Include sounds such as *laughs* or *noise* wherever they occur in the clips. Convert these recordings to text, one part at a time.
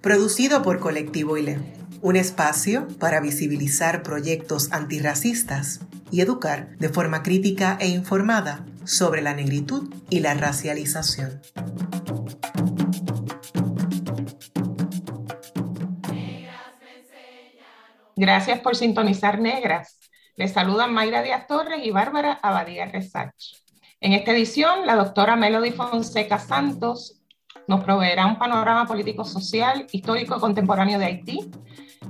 producido por Colectivo ILE, un espacio para visibilizar proyectos antirracistas y educar de forma crítica e informada sobre la negritud y la racialización. Gracias por sintonizar Negras. Les saludan Mayra Díaz Torres y Bárbara Abadía Resach. En esta edición, la doctora Melody Fonseca Santos nos proveerá un panorama político-social, histórico y contemporáneo de Haití.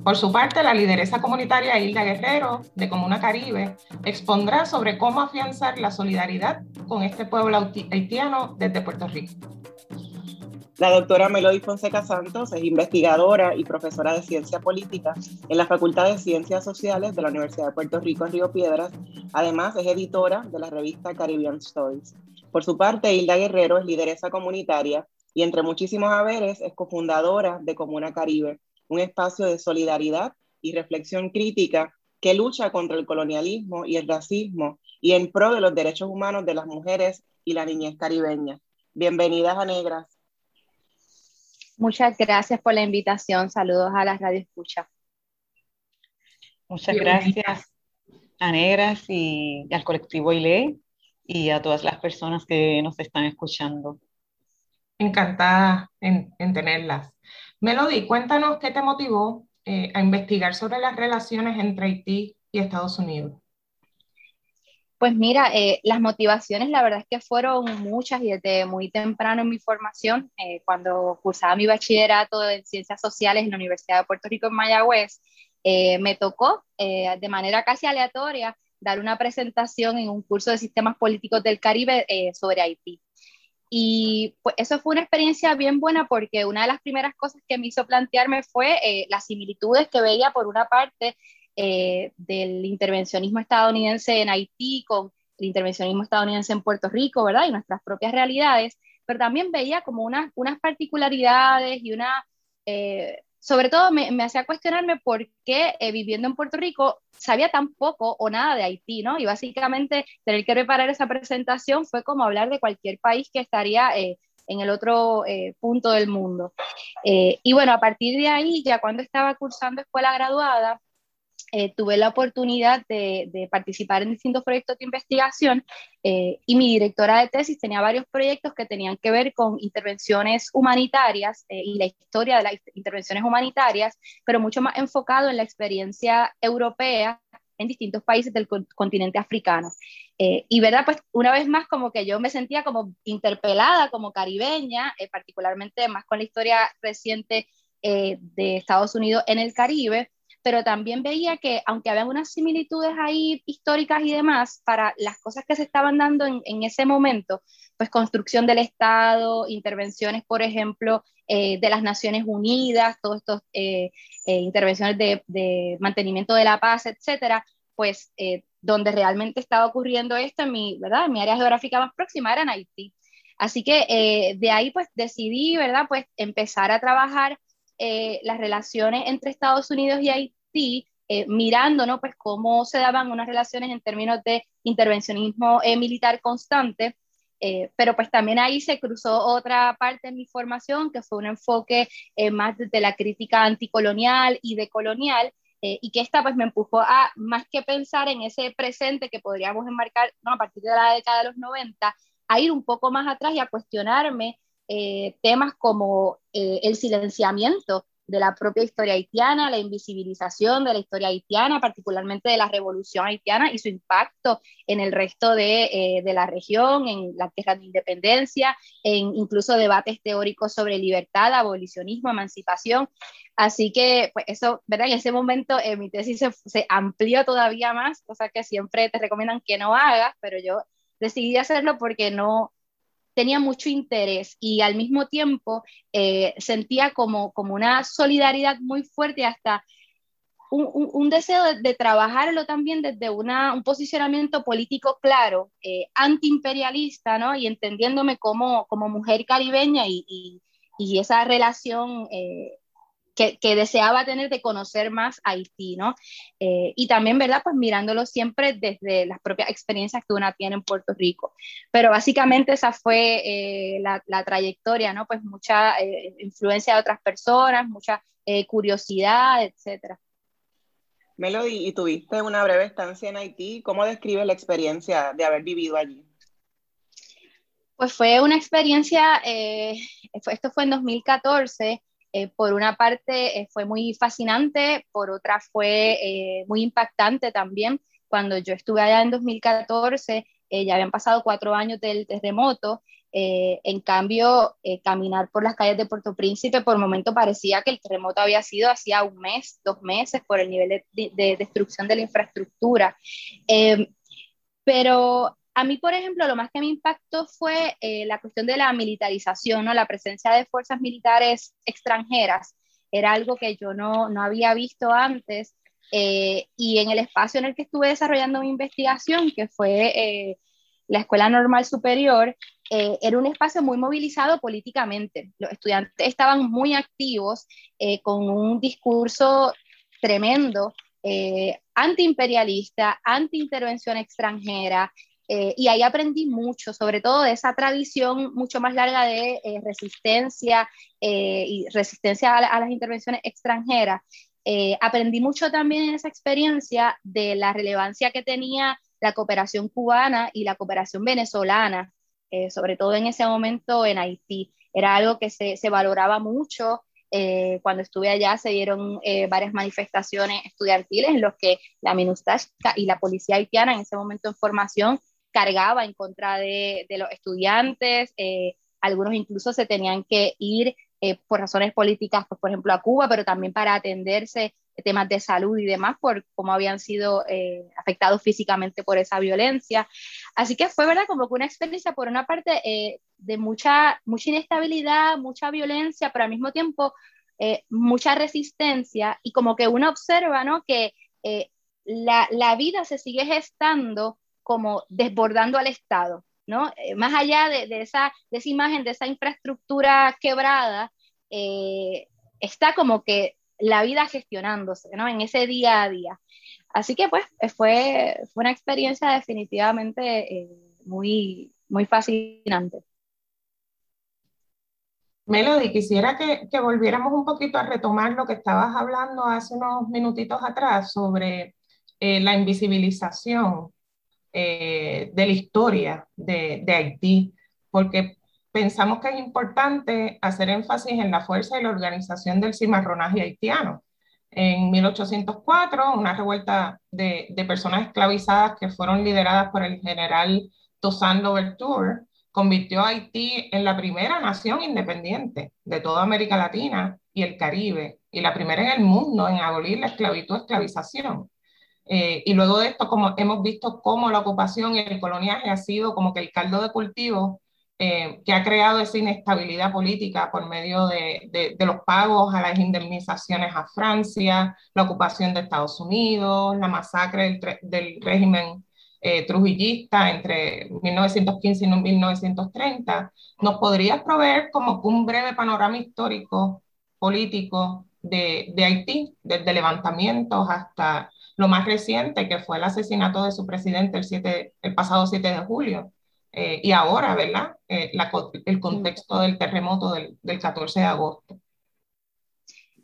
Por su parte, la lideresa comunitaria Hilda Guerrero, de Comuna Caribe, expondrá sobre cómo afianzar la solidaridad con este pueblo haitiano desde Puerto Rico. La doctora Melody Fonseca Santos es investigadora y profesora de ciencia política en la Facultad de Ciencias Sociales de la Universidad de Puerto Rico en Río Piedras. Además, es editora de la revista Caribbean Stories. Por su parte, Hilda Guerrero es lideresa comunitaria y entre muchísimos haberes es cofundadora de Comuna Caribe, un espacio de solidaridad y reflexión crítica que lucha contra el colonialismo y el racismo y en pro de los derechos humanos de las mujeres y la niñez caribeña. Bienvenidas a Negras. Muchas gracias por la invitación. Saludos a las Radio Escucha. Muchas gracias a Negras y, al colectivo ILE y a todas las personas que nos están escuchando. Encantada en, tenerlas. Melody, cuéntanos qué te motivó eh, a investigar sobre las relaciones entre Haití y Estados Unidos. Pues mira, eh, las motivaciones la verdad es que fueron muchas y desde muy temprano en mi formación, eh, cuando cursaba mi bachillerato en ciencias sociales en la Universidad de Puerto Rico en Mayagüez, me tocó de manera casi aleatoria dar una presentación en un curso de sistemas políticos del Caribe sobre Haití. Y pues eso fue una experiencia bien buena porque una de las primeras cosas que me hizo plantearme fue las similitudes que veía por una parte eh, del intervencionismo estadounidense en Haití con el intervencionismo estadounidense en Puerto Rico, ¿verdad? Y nuestras propias realidades, pero también veía como unas, unas particularidades y una, eh, sobre todo me, hacía cuestionarme por qué eh, viviendo en Puerto Rico sabía tan poco o nada de Haití, ¿no? Y básicamente tener que preparar esa presentación fue como hablar de cualquier país que estaría en el otro punto del mundo. y bueno, a partir de ahí, ya cuando estaba cursando escuela graduada, eh, tuve la oportunidad de, participar en distintos proyectos de investigación eh, y mi directora de tesis tenía varios proyectos que tenían que ver con intervenciones humanitarias eh, y la historia de las intervenciones humanitarias, pero mucho más enfocado en la experiencia europea en distintos países del continente africano. y verdad, pues una vez más como que yo me sentía como interpelada como caribeña, particularmente más con la historia reciente de Estados Unidos en el Caribe, pero también veía que aunque había unas similitudes ahí históricas y demás, para las cosas que se estaban dando en, en ese momento, pues construcción del Estado, intervenciones, por ejemplo, eh, de las Naciones Unidas, todas estas eh, eh, intervenciones de, de, mantenimiento de la paz, etcétera, pues donde realmente estaba ocurriendo esto en mi, ¿verdad? En mi área geográfica más próxima era en Haití. Así que de ahí pues decidí, ¿verdad? Pues empezar a trabajar eh, las relaciones entre Estados Unidos y Haití, eh, mirando ¿no? pues cómo se daban unas relaciones en términos de intervencionismo eh, militar constante, pero pues también ahí se cruzó otra parte de mi formación, que fue un enfoque más de la crítica anticolonial y decolonial, y que esta pues me empujó a, más que pensar en ese presente que podríamos enmarcar ¿no? a partir de la década de los 90, a ir un poco más atrás y a cuestionarme eh, temas como eh, el silenciamiento de la propia historia haitiana, la invisibilización de la historia haitiana, particularmente de la revolución haitiana y su impacto en el resto de, eh, de la región, en la tierra de independencia, en incluso debates teóricos sobre libertad, abolicionismo, emancipación. Así que, pues eso, ¿verdad? En ese momento mi tesis se, se amplió todavía más, cosa que siempre te recomiendan que no hagas, pero yo decidí hacerlo porque no, tenía mucho interés y al mismo tiempo eh, sentía como, como una solidaridad muy fuerte hasta un, deseo de, trabajarlo también desde una, un posicionamiento político claro, eh, antiimperialista, ¿no? Y entendiéndome como, como mujer caribeña y, y, y esa relación eh, que, que, deseaba tener de conocer más Haití, ¿no? Eh, y también, ¿verdad? Pues mirándolo siempre desde las propias experiencias que una tiene en Puerto Rico. Pero básicamente esa fue eh, la, la, trayectoria, ¿no? Pues mucha influencia de otras personas, mucha curiosidad, etcétera. Melody, y tuviste una breve estancia en Haití. ¿Cómo describes la experiencia de haber vivido allí? Pues fue una experiencia, eh, esto fue en 2014. Eh, por una parte eh, fue muy fascinante, por otra fue eh, muy impactante también. Cuando yo estuve allá en 2014, eh, ya habían pasado cuatro años del terremoto eh, en cambio, eh, caminar por las calles de Puerto Príncipe por momento parecía que el terremoto había sido hacía un mes, dos meses, por el nivel de, destrucción de la infraestructura. Pero a mí, por ejemplo, lo más que me impactó fue la cuestión de la militarización, ¿no? la presencia de fuerzas militares extranjeras. Era algo que yo no, no había visto antes. y en el espacio en el que estuve desarrollando mi investigación, que fue la Escuela Normal Superior, eh, era un espacio muy movilizado políticamente. Los estudiantes estaban muy activos eh, con un discurso tremendo, eh, antiimperialista, anti-intervención extranjera, y ahí aprendí mucho, sobre todo de esa tradición mucho más larga de resistencia y resistencia a, a, las intervenciones extranjeras. aprendí mucho también en esa experiencia de la relevancia que tenía la cooperación cubana y la cooperación venezolana eh, sobre todo en ese momento en Haití. Era algo que se, se valoraba mucho. Eh, cuando estuve allá se dieron eh, varias manifestaciones estudiantiles en los que la MINUSTAH y la policía haitiana en ese momento en formación cargaba en contra de, de los estudiantes. algunos incluso se tenían que ir por razones políticas, pues, por ejemplo, a Cuba, pero también para atenderse temas de salud y demás, por cómo habían sido eh, afectados físicamente por esa violencia. Así que fue, ¿verdad? Como que una experiencia, por una parte, eh, de mucha, mucha inestabilidad, mucha violencia, pero al mismo tiempo eh, mucha resistencia y como que uno observa, ¿no? Que la, la, vida se sigue gestando como desbordando al Estado, ¿no? más allá de, de, esa, de esa imagen, de esa infraestructura quebrada, está como que la vida gestionándose, ¿no? En ese día a día. Así que pues fue, fue una experiencia definitivamente eh, muy, muy fascinante. Melody, quisiera que, que, volviéramos un poquito a retomar lo que estabas hablando hace unos minutitos atrás sobre eh, la invisibilización eh, de la historia de, Haití, porque pensamos que es importante hacer énfasis en la fuerza y la organización del cimarronaje haitiano. En 1804, una revuelta de, de personas esclavizadas que fueron lideradas por el general Toussaint Louverture convirtió a Haití en la primera nación independiente de toda América Latina y el Caribe, y la primera en el mundo en abolir la esclavitud esclavización. Eh, y luego de esto, como hemos visto cómo la ocupación y el coloniaje ha sido como que el caldo de cultivo eh, que ha creado esa inestabilidad política por medio de, de, los pagos a las indemnizaciones a Francia, la ocupación de Estados Unidos, la masacre del, del régimen eh, trujillista entre 1915 y 1930, ¿nos podrías proveer como un breve panorama histórico político de, de Haití, desde levantamientos hasta lo más reciente, que fue el asesinato de su presidente el, 7, el pasado 7 de julio? Eh, y ahora, ¿verdad? Eh, la, el contexto del terremoto del, del 14 de agosto.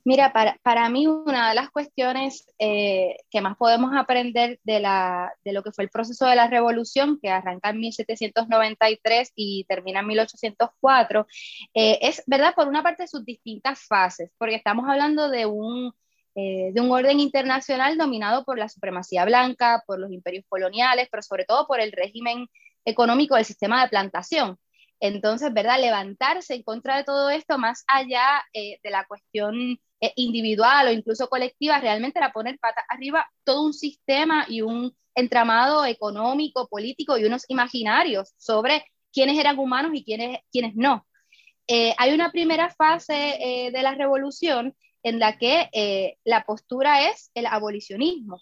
Mira, para, para, mí una de las cuestiones eh, que más podemos aprender de, la, de lo que fue el proceso de la revolución, que arranca en 1793 y termina en 1804, eh, es, ¿verdad? Por una parte sus distintas fases, porque estamos hablando de un, eh, de un orden internacional dominado por la supremacía blanca, por los imperios coloniales, pero sobre todo por el régimen económico del sistema de plantación. Entonces, ¿verdad? Levantarse en contra de todo esto, más allá eh, de la cuestión eh, individual o incluso colectiva, realmente era poner patas arriba todo un sistema y un entramado económico, político y unos imaginarios sobre quiénes eran humanos y quiénes, quiénes no. hay una primera fase de la revolución en la que la postura es el abolicionismo.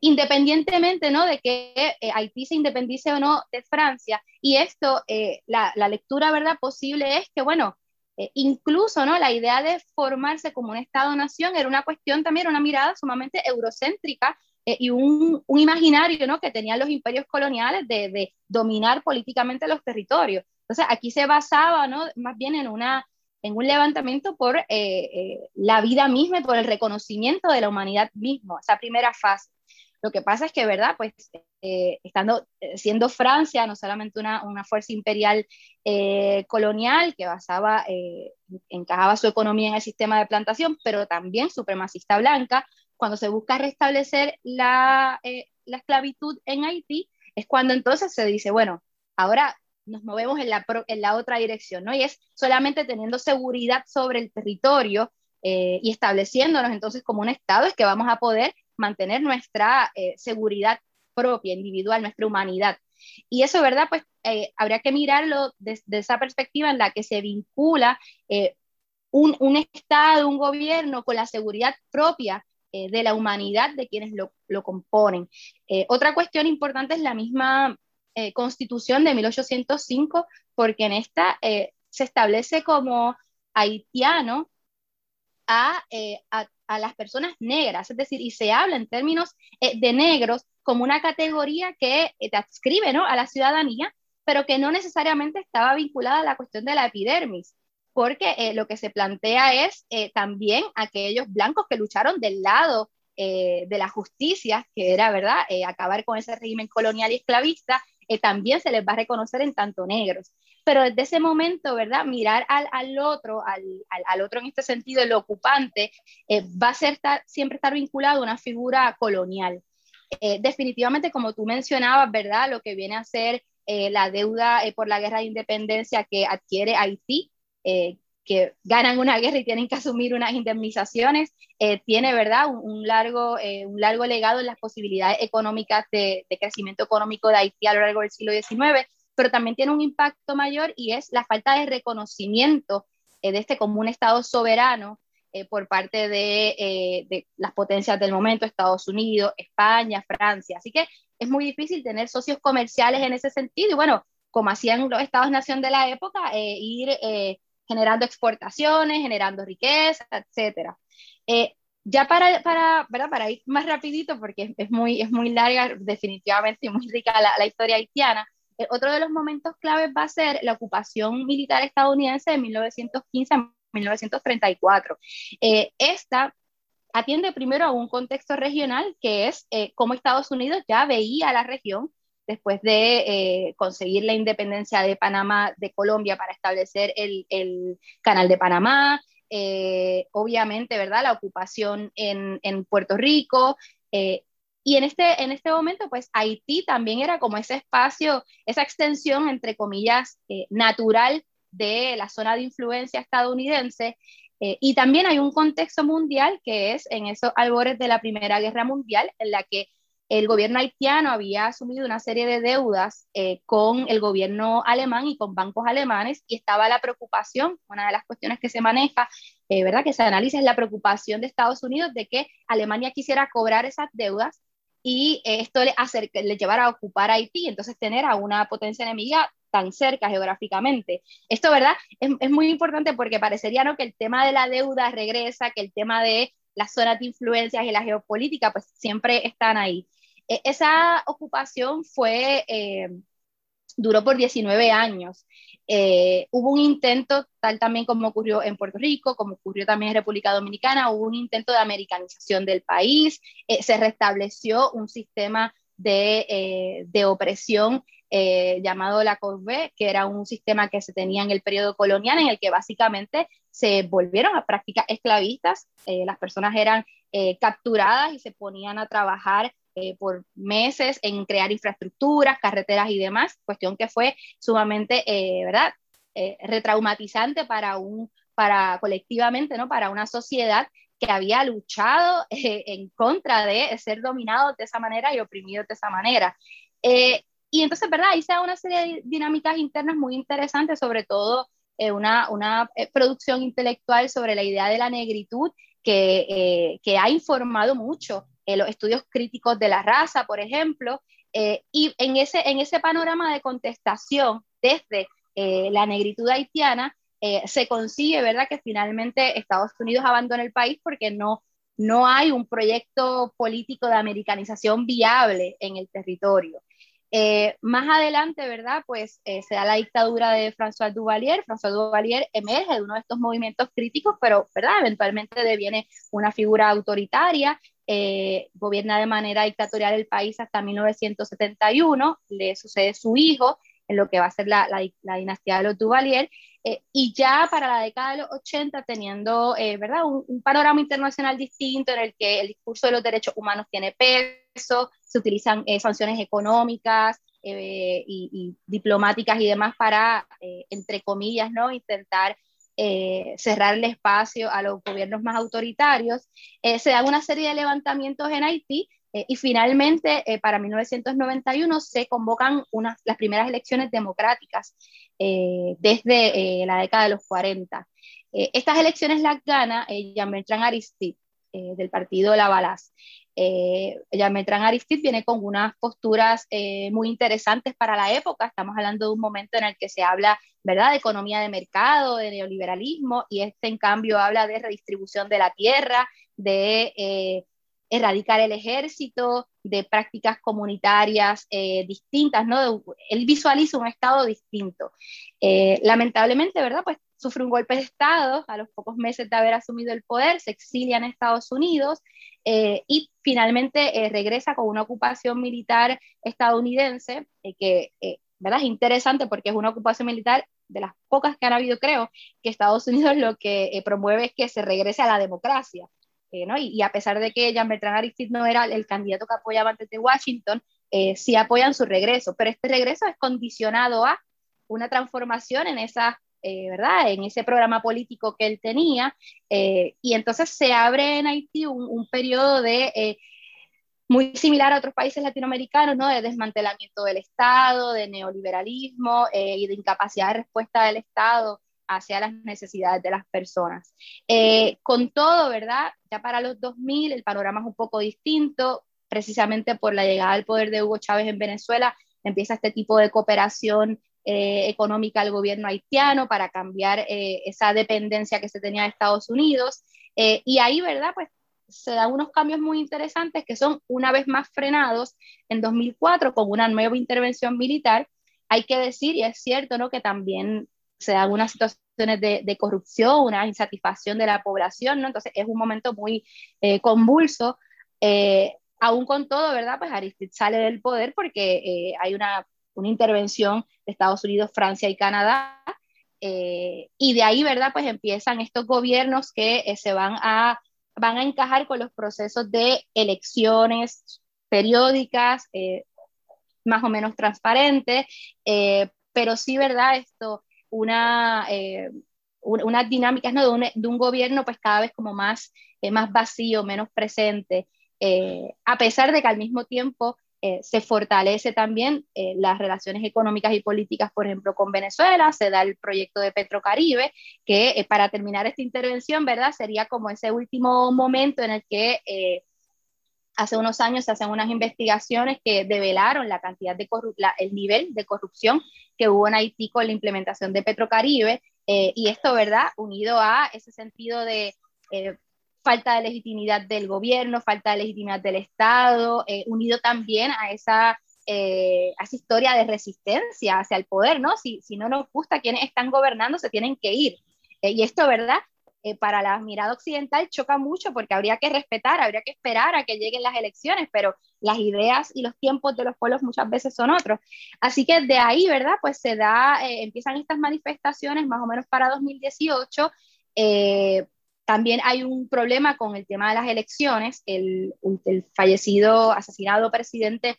independientemente ¿no? de que Haití se independice o no de Francia. Y esto, la, la, lectura ¿verdad? posible es que, bueno, eh, incluso ¿no? la idea de formarse como un Estado-nación era una cuestión también, una mirada sumamente eurocéntrica eh, y un, un, imaginario ¿no? que tenían los imperios coloniales de, de, dominar políticamente los territorios. Entonces aquí se basaba ¿no? más bien en, una, en un levantamiento por eh, la vida misma y por el reconocimiento de la humanidad misma, esa primera fase. Lo que pasa es que, ¿verdad? Pues eh, estando, eh, siendo Francia no solamente una, una fuerza imperial eh, colonial que basaba, encajaba su economía en el sistema de plantación, pero también supremacista blanca, cuando se busca restablecer la, la esclavitud en Haití, es cuando entonces se dice, bueno, ahora nos movemos en la, en la otra dirección, ¿no? Y es solamente teniendo seguridad sobre el territorio y estableciéndonos entonces como un Estado es que vamos a poder mantener nuestra eh, seguridad propia, individual, nuestra humanidad. Y eso, ¿verdad? Pues eh, habría que mirarlo desde esa perspectiva en la que se vincula eh, un, un, Estado, un gobierno con la seguridad propia de la humanidad de quienes lo, lo componen. otra cuestión importante es la misma constitución de 1805, porque en esta se establece como haitiano a, a, a las personas negras, es decir, y se habla en términos eh, de negros como una categoría que eh, te adscribe ¿no? a la ciudadanía, pero que no necesariamente estaba vinculada a la cuestión de la epidermis, porque eh, lo que se plantea es también aquellos blancos que lucharon del lado de la justicia, que era, ¿verdad?, acabar con ese régimen colonial y esclavista, también se les va a reconocer en tanto negros pero desde ese momento, ¿verdad? Mirar al, al otro, al, al, otro en este sentido, el ocupante, eh, va a ser siempre estar vinculado a una figura colonial. Eh, definitivamente, como tú mencionabas, ¿verdad? Lo que viene a ser eh, la deuda por la guerra de independencia que adquiere Haití, que ganan una guerra y tienen que asumir unas indemnizaciones, tiene, ¿verdad? Un, largo, un largo legado en las posibilidades económicas de, de crecimiento económico de Haití a lo largo del siglo XIX pero también tiene un impacto mayor y es la falta de reconocimiento eh, de este como un Estado soberano eh, por parte eh, de, las potencias del momento, Estados Unidos, España, Francia. Así que es muy difícil tener socios comerciales en ese sentido y bueno, como hacían los estados-nación de la época, ir generando exportaciones, generando riqueza, etc. ya para, para, para ir más rapidito, porque es, muy, es muy larga definitivamente y muy rica la, la historia haitiana, eh, otro de los momentos claves va a ser la ocupación militar estadounidense de 1915 a 1934. Eh, esta atiende primero a un contexto regional que es eh, cómo Estados Unidos ya veía a la región después de conseguir la independencia de Panamá, de Colombia, para establecer el, canal de Panamá, obviamente, ¿verdad? La ocupación en, Puerto Rico, y en este, en este momento, pues Haití también era como ese espacio, esa extensión, entre comillas, eh, natural de la zona de influencia estadounidense. Eh, y también hay un contexto mundial que es en esos albores de la Primera Guerra Mundial, en la que el gobierno haitiano había asumido una serie de deudas eh, con el gobierno alemán y con bancos alemanes y estaba la preocupación, una de las cuestiones que se maneja, ¿verdad? Que se analiza es la preocupación de Estados Unidos de que Alemania quisiera cobrar esas deudas y esto le, le llevará a ocupar Haití, entonces tener a una potencia enemiga tan cerca geográficamente. Esto, ¿verdad? Es, es, muy importante porque parecería ¿no? que el tema de la deuda regresa, que el tema de las zonas de influencias y la geopolítica, pues siempre están ahí. E, esa ocupación fue, eh, duró por 19 años. Eh, hubo un intento, tal también como ocurrió en Puerto Rico, como ocurrió también en República Dominicana, hubo un intento de americanización del país, eh, se restableció un sistema de, de opresión llamado la COSB, que era un sistema que se tenía en el periodo colonial, en el que básicamente se volvieron a prácticas esclavistas, las personas eran capturadas y se ponían a trabajar eh, por meses en crear infraestructuras, carreteras y demás, cuestión que fue sumamente, eh, ¿verdad? Eh, retraumatizante para un, para colectivamente, ¿no? Para una sociedad que había luchado en contra de ser dominado de esa manera y oprimido de esa manera. y entonces, ¿verdad? Ahí se da una serie de dinámicas internas muy interesantes, sobre todo una, una producción intelectual sobre la idea de la negritud que, que ha informado mucho los estudios críticos de la raza, por ejemplo, y en ese, en ese panorama de contestación desde la negritud haitiana, se consigue, ¿verdad?, que finalmente Estados Unidos abandone el país porque no, no hay un proyecto político de americanización viable en el territorio. Eh, más adelante, ¿verdad? Pues eh, se da la dictadura de François Duvalier. François Duvalier emerge de uno de estos movimientos críticos, pero, ¿verdad? Eventualmente deviene una figura autoritaria, eh, gobierna de manera dictatorial el país hasta 1971, le sucede su hijo en lo que va a ser la, la dinastía de los Duvalier, eh, y ya para la década de los 80, teniendo eh, ¿verdad? Un, panorama internacional distinto en el que el discurso de los derechos humanos tiene peso, se utilizan eh, sanciones económicas y, y, diplomáticas y demás para, entre comillas, ¿no? intentar cerrar el espacio a los gobiernos más autoritarios. se dan una serie de levantamientos en Haití eh, y finalmente, eh, para 1991 se convocan unas, las primeras elecciones democráticas eh, desde la década de los 40. estas elecciones las gana Jean Bertrand Aristide del partido La Balaz. Jean Bertrand Aristide viene con unas posturas muy interesantes para la época. Estamos hablando de un momento en el que se habla ¿verdad? de economía de mercado, de neoliberalismo, y este en cambio habla de redistribución de la tierra, de erradicar el ejército, de prácticas comunitarias eh, distintas, ¿no? Él visualiza un Estado distinto. Eh, lamentablemente, ¿verdad? Pues sufre un golpe de Estado a los pocos meses de haber asumido el poder, se exilia en Estados Unidos eh, y finalmente regresa con una ocupación militar estadounidense que, ¿verdad? Es interesante porque es una ocupación militar de las pocas que han habido, creo, que Estados Unidos lo que promueve es que se regrese a la democracia. Eh, y, a pesar de que Jean Bertrand Aristide no era el candidato que apoyaba antes de Washington, eh, sí apoyan su regreso, pero este regreso es condicionado a una transformación en esa, eh, ¿verdad? En ese programa político que él tenía, y entonces se abre en Haití un, un periodo de muy similar a otros países latinoamericanos, ¿no? De desmantelamiento del Estado, de neoliberalismo y de incapacidad de respuesta del Estado hacia las necesidades de las personas. Eh, con todo, ¿verdad? Ya para los 2000 el panorama es un poco distinto, precisamente por la llegada al poder de Hugo Chávez en Venezuela, empieza este tipo de cooperación eh, económica al gobierno haitiano para cambiar eh, esa dependencia que se tenía de Estados Unidos. y ahí, ¿verdad? Pues se dan unos cambios muy interesantes que son una vez más frenados en 2004 con una nueva intervención militar. Hay que decir, y es cierto, ¿no? Que también se dan unas situaciones de, corrupción, una insatisfacción de la población, ¿no? Entonces es un momento muy eh, convulso. Eh, aún con todo, ¿verdad? Pues Aristide sale del poder porque eh, hay una, una, intervención de Estados Unidos, Francia y Canadá. y de ahí, ¿verdad? Pues empiezan estos gobiernos que se van a, van a encajar con los procesos de elecciones periódicas, más o menos transparentes, pero sí, ¿verdad? Esto una, eh, unas dinámicas ¿no? de, un, de, un, gobierno pues cada vez como más, eh, más vacío, menos presente, eh, a pesar de que al mismo tiempo se fortalece también las relaciones económicas y políticas, por ejemplo, con Venezuela, se da el proyecto de Petrocaribe, que para terminar esta intervención, ¿verdad? Sería como ese último momento en el que hace unos años se hacen unas investigaciones que develaron la cantidad de el nivel de corrupción que hubo en Haití con la implementación de Petrocaribe, eh, y esto, ¿verdad?, unido a ese sentido de eh, falta de legitimidad del gobierno, falta de legitimidad del Estado, eh, unido también a esa, a esa historia de resistencia hacia el poder, ¿no? Si, si no nos gusta quienes están gobernando, se tienen que ir. y esto, ¿verdad? Eh, para la mirada occidental choca mucho porque habría que respetar, habría que esperar a que lleguen las elecciones, pero las ideas y los tiempos de los pueblos muchas veces son otros. Así que de ahí, ¿verdad? Pues se da, eh, empiezan estas manifestaciones más o menos para 2018. Eh, también hay un problema con el tema de las elecciones. El, fallecido, asesinado presidente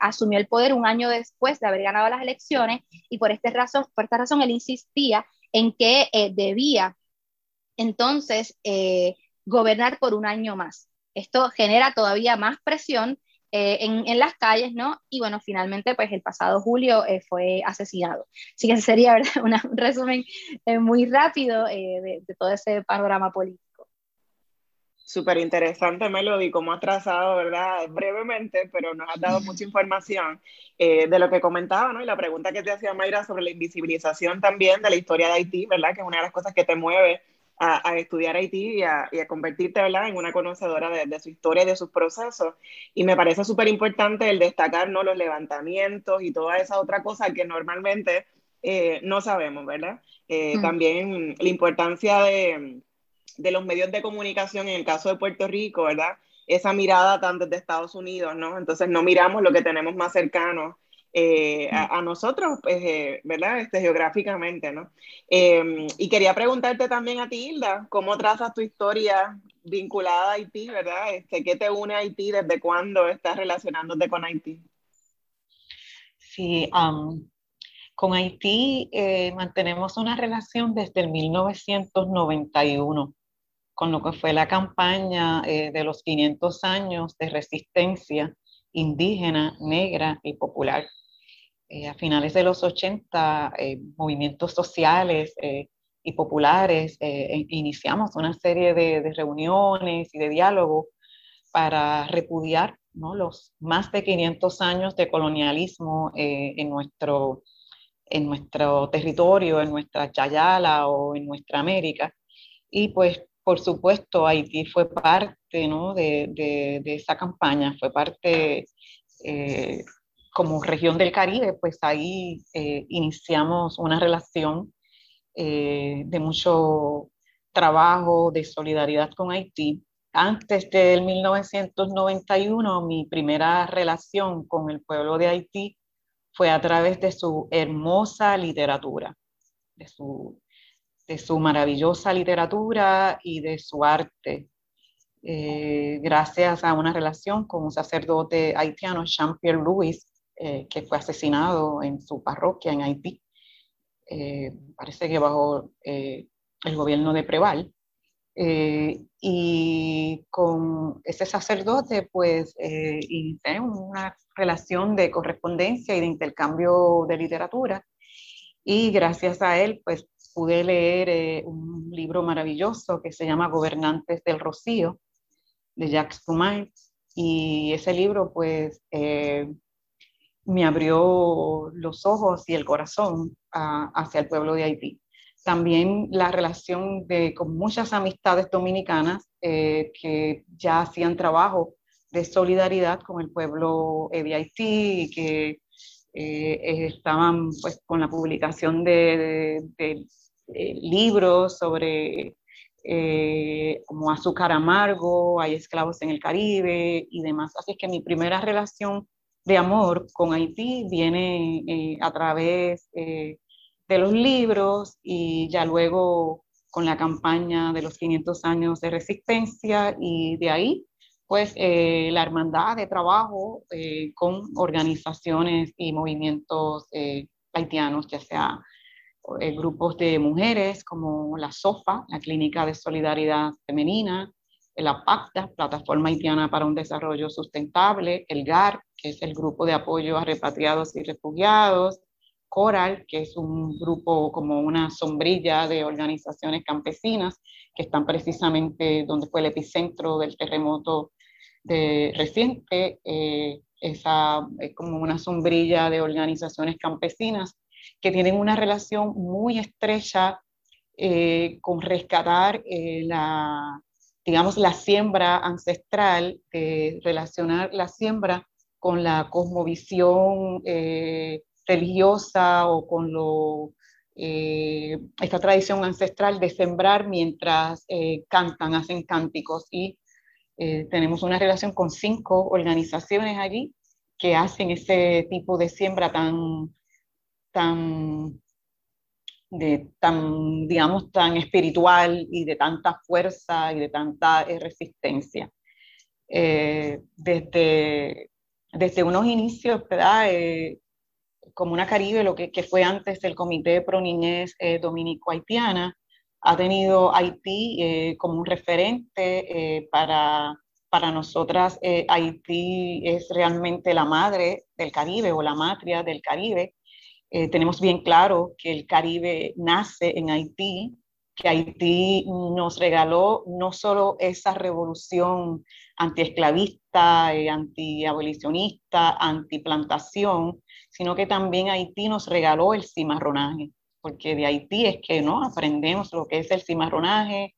asumió el poder un año después de haber ganado las elecciones y por, este razón, por esta razón él insistía en que debía entonces eh, gobernar por un año más. Esto genera todavía más presión eh, en, las calles, ¿no? Y bueno, finalmente, pues el pasado julio eh, fue asesinado. Así que ese sería *laughs* ¿verdad? un resumen eh, muy rápido de, todo ese panorama político. Súper interesante, Melody, cómo has trazado, ¿verdad? Brevemente, pero nos has dado mucha información de lo que comentaba, ¿no? Y la pregunta que te hacía Mayra sobre la invisibilización también de la historia de Haití, ¿verdad? Que es una de las cosas que te mueve a, estudiar Haití y a, y a convertirte ¿verdad? en una conocedora de, su historia y de sus procesos. Y me parece súper importante el destacar ¿no? los levantamientos y toda esa otra cosa que normalmente eh, no sabemos, ¿verdad? Eh, mm. También la importancia de, de, los medios de comunicación en el caso de Puerto Rico, ¿verdad? Esa mirada tan desde Estados Unidos, ¿no? Entonces no miramos lo que tenemos más cercano eh, a, nosotros, pues, eh, ¿verdad? Este, geográficamente, ¿no? Em, y quería preguntarte también a ti, Hilda, ¿cómo trazas tu historia vinculada a Haití, ¿verdad? Este, ¿Qué te une a Haití? ¿Desde cuándo estás relacionándote con Haití? Sí, con Haití eh, mantenemos una relación desde el 1991 con lo que fue la campaña de los 500 años de resistencia indígena, negra y popular. Eh, a finales de los 80, eh, movimientos sociales eh, y populares, iniciamos una serie de, reuniones y de diálogos para repudiar ¿no? los más de 500 años de colonialismo en, nuestro, en nuestro territorio, en nuestra Chayala o en nuestra América. Y pues, por supuesto, Haití fue parte ¿no? de, de, de, esa campaña, fue parte como región del Caribe, pues ahí eh, iniciamos una relación eh, de mucho trabajo, de solidaridad con Haití. Antes del 1991, mi primera relación con el pueblo de Haití fue a través de su hermosa literatura, de su, de su maravillosa literatura y de su arte. Eh, gracias a una relación con un sacerdote haitiano, Jean-Pierre Louis, eh, que fue asesinado en su parroquia en Haití, eh, parece que bajo eh, el gobierno de Preval. y con ese sacerdote, pues, inicié una relación de correspondencia y de intercambio de literatura. Y gracias a él, pues, pude leer un libro maravilloso que se llama Gobernantes del Rocío, de Jacques Fumay. Y ese libro, pues, me abrió los ojos y el corazón hacia el pueblo de Haití. También la relación de, con muchas amistades dominicanas eh, que ya hacían trabajo de solidaridad con el pueblo de Haití y que eh, estaban pues, con la publicación de, libros sobre eh, como azúcar amargo, hay esclavos en el Caribe y demás. Así es que mi primera relación de amor con Haití viene eh, a través eh, de los libros y ya luego con la campaña de los 500 años de resistencia y de ahí pues eh, la hermandad de trabajo con organizaciones y movimientos haitianos, ya sea grupos de mujeres como la SOFA, la Clínica de Solidaridad Femenina, la PACTA, Plataforma Haitiana para un Desarrollo Sustentable, el GAR, que es el Grupo de Apoyo a Repatriados y Refugiados, Coral, que es un grupo como una sombrilla de organizaciones campesinas que están precisamente donde fue el epicentro del terremoto de, reciente. Eh, es como una sombrilla de organizaciones campesinas que tienen una relación muy estrecha eh, con rescatar eh, la, digamos, la siembra ancestral, eh, relacionar la siembra con la cosmovisión eh, religiosa o con lo, eh, esta tradición ancestral de sembrar mientras cantan, hacen cánticos. Y tenemos una relación con cinco organizaciones allí que hacen ese tipo de siembra tan, tan de tan, digamos, tan espiritual y de tanta fuerza y de tanta eh, resistencia. Eh, desde, desde unos inicios, ¿verdad? Eh, como una Caribe, lo que, que, fue antes el Comité Pro Niñez Dominico-Haitiana, ha tenido Haití como un referente para para nosotras eh, Haití es realmente la madre del Caribe o la matria del Caribe. Eh, tenemos bien claro que el Caribe nace en Haití, que Haití nos regaló no solo esa revolución antiesclavista, eh, antiabolicionista, antiplantación, sino que también Haití nos regaló el cimarronaje, porque de Haití es que ¿no? aprendemos lo que es el cimarronaje,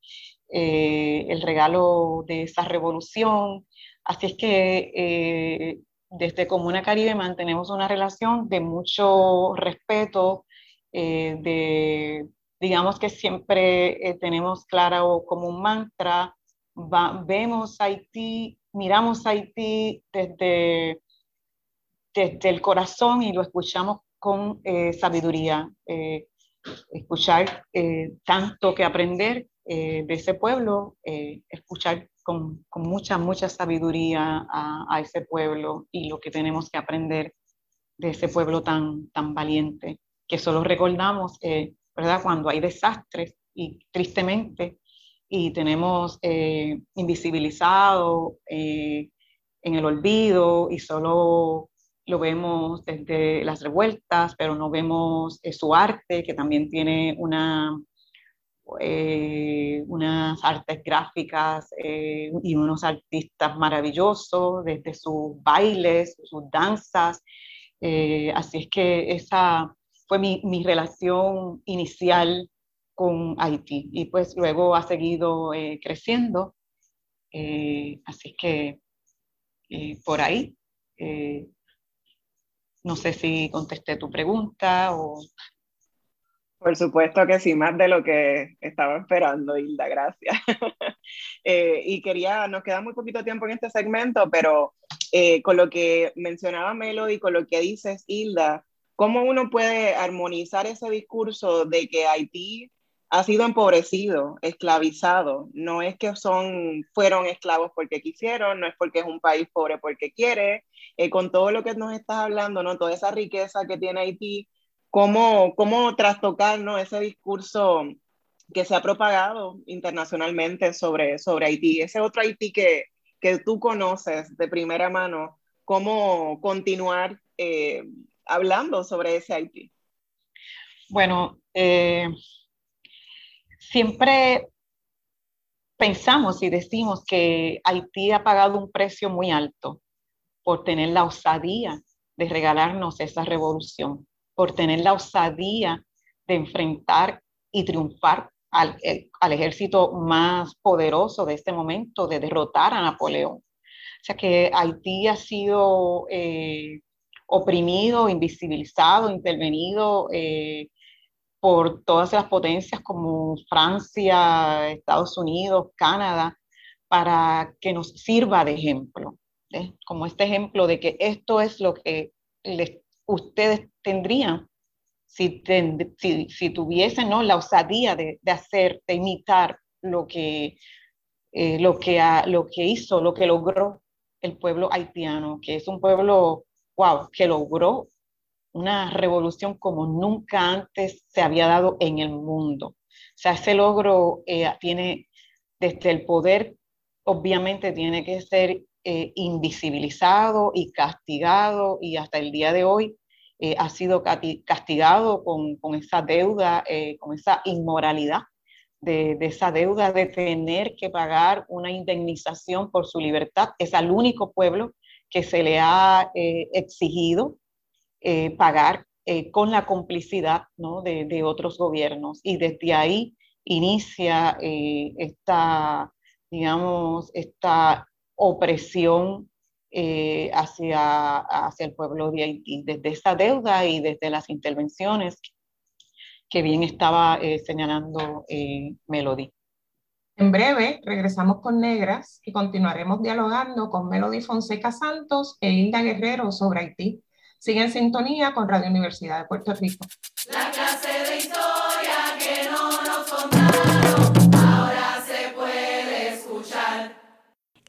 eh, el regalo de esa revolución. Así es que eh, desde Comuna Caribe mantenemos una relación de mucho respeto, eh, de, digamos que siempre tenemos claro como un mantra, vemos Haití, miramos Haití desde, desde el corazón y lo escuchamos con sabiduría. escuchar tanto que aprender eh, de ese pueblo, eh, escuchar con, con, mucha, mucha sabiduría a, a, ese pueblo y lo que tenemos que aprender de ese pueblo tan, tan valiente, que solo recordamos, eh, ¿verdad? Cuando hay desastres y tristemente, y tenemos invisibilizado en el olvido y solo lo vemos desde las revueltas, pero no vemos su arte, que también tiene una, eh, unas artes gráficas eh, y unos artistas maravillosos desde sus bailes, sus danzas. Eh, así es que esa fue mi, mi relación inicial con Haití y pues luego ha seguido creciendo. así que por ahí, no sé si contesté tu pregunta o... Por supuesto que sí, más de lo que estaba esperando, Hilda, gracias. *laughs* Eh, y quería, nos queda muy poquito tiempo en este segmento, pero eh, con lo que mencionaba Melody, con lo que dices, Hilda, ¿cómo uno puede armonizar ese discurso de que Haití ha sido empobrecido, esclavizado? No es que son, fueron esclavos porque quisieron, no es porque es un país pobre porque quiere, eh, con todo lo que nos estás hablando, ¿no? Toda esa riqueza que tiene Haití cómo, cómo trastocar ¿no? ese discurso que se ha propagado internacionalmente sobre, sobre Haití, ese otro Haití que, que tú conoces de primera mano, cómo continuar eh, hablando sobre ese Haití. Bueno, eh, siempre pensamos y decimos que Haití ha pagado un precio muy alto por tener la osadía de regalarnos esa revolución por tener la osadía de enfrentar y triunfar al, eh, al, ejército más poderoso de este momento, de derrotar a Napoleón. O sea que Haití ha sido eh, oprimido, invisibilizado, intervenido eh, por todas las potencias como Francia, Estados Unidos, Canadá, para que nos sirva de ejemplo, como este ejemplo de que esto es lo que les ustedes tendrían si, si, tuviesen ¿no? la osadía de, hacer, de imitar lo que, eh, lo que hizo, lo que logró el pueblo haitiano, que es un pueblo, wow, que logró una revolución como nunca antes se había dado en el mundo. O sea, ese logro eh, tiene, desde el poder, obviamente tiene que ser eh, invisibilizado y castigado y hasta el día de hoy eh, ha sido castigado con, con esa deuda, eh, con esa inmoralidad de, de, esa deuda de tener que pagar una indemnización por su libertad. Es al único pueblo que se le ha eh, exigido pagar con la complicidad ¿no? de, de, otros gobiernos. Y desde ahí inicia esta, digamos, esta opresión eh, hacia, hacia el pueblo de Haití, desde esa deuda y desde las intervenciones que bien estaba eh, señalando eh, Melody. En breve regresamos con Negras y continuaremos dialogando con Melody Fonseca Santos e Hilda Guerrero sobre Haití. Sigue en sintonía con Radio Universidad de Puerto Rico. La clase de historia que no nos contaron,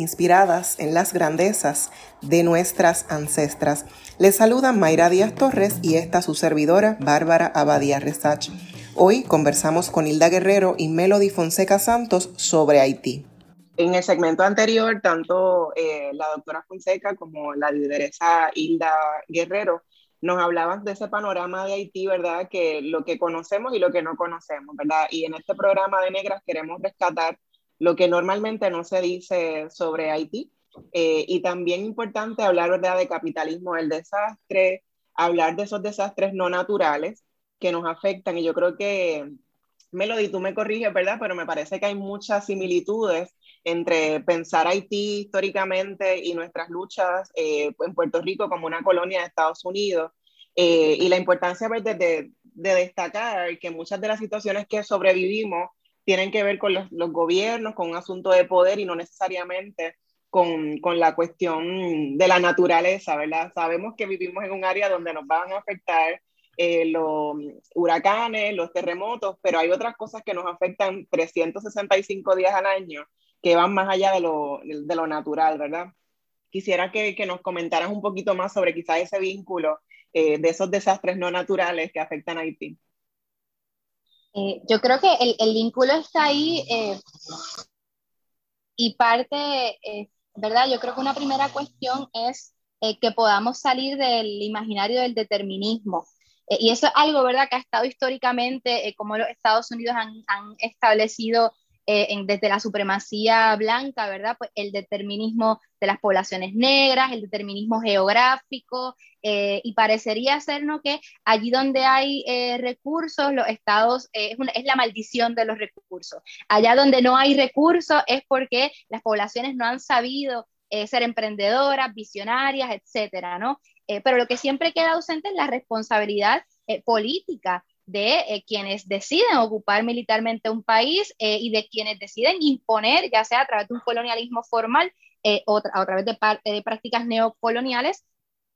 inspiradas en las grandezas de nuestras ancestras. Les saluda Mayra Díaz Torres y esta su servidora, Bárbara Abadía Resach. Hoy conversamos con Hilda Guerrero y Melody Fonseca Santos sobre Haití. En el segmento anterior, tanto eh, la doctora Fonseca como la lideresa Hilda Guerrero nos hablaban de ese panorama de Haití, ¿verdad? Que lo que conocemos y lo que no conocemos, ¿verdad? Y en este programa de Negras queremos rescatar lo que normalmente no se dice sobre Haití. Eh, y también importante hablar ¿verdad? de capitalismo del desastre, hablar de esos desastres no naturales que nos afectan. Y yo creo que, Melody, tú me corriges, ¿verdad? Pero me parece que hay muchas similitudes entre pensar Haití históricamente y nuestras luchas eh, en Puerto Rico como una colonia de Estados Unidos. Eh, y la importancia de, de, destacar que muchas de las situaciones que sobrevivimos tienen que ver con los, gobiernos, con un asunto de poder y no necesariamente con, con, la cuestión de la naturaleza, ¿verdad? Sabemos que vivimos en un área donde nos van a afectar eh, los huracanes, los terremotos, pero hay otras cosas que nos afectan 365 días al año que van más allá de lo, de lo natural, ¿verdad? Quisiera que, que, nos comentaras un poquito más sobre quizás ese vínculo eh, de esos desastres no naturales que afectan a Haití. Eh, yo creo que el, el, vínculo está ahí eh, y parte, eh, ¿verdad? Yo creo que una primera cuestión es que podamos salir del imaginario del determinismo. y eso es algo, ¿verdad?, que ha estado históricamente, como los Estados Unidos han, han establecido en, desde la supremacía blanca, ¿verdad? Pues el determinismo de las poblaciones negras, el determinismo geográfico, eh, y parecería ser ¿no? que allí donde hay eh, recursos, los estados, eh, es, la maldición de los recursos. Allá donde no hay recursos es porque las poblaciones no han sabido ser emprendedoras, visionarias, etcétera, ¿no? pero lo que siempre queda ausente es la responsabilidad política de quienes deciden ocupar militarmente un país y de quienes deciden imponer, ya sea a través de un colonialismo formal o a través de, de prácticas neocoloniales,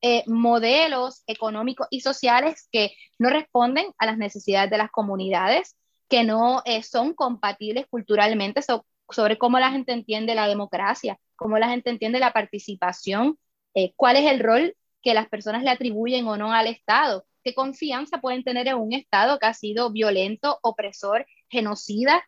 eh, modelos económicos y sociales que no responden a las necesidades de las comunidades, que no eh, son compatibles culturalmente sobre cómo la gente entiende la democracia, cómo la gente entiende la participación, eh, cuál es el rol que las personas le atribuyen o no al Estado, qué confianza pueden tener en un Estado que ha sido violento, opresor, genocida,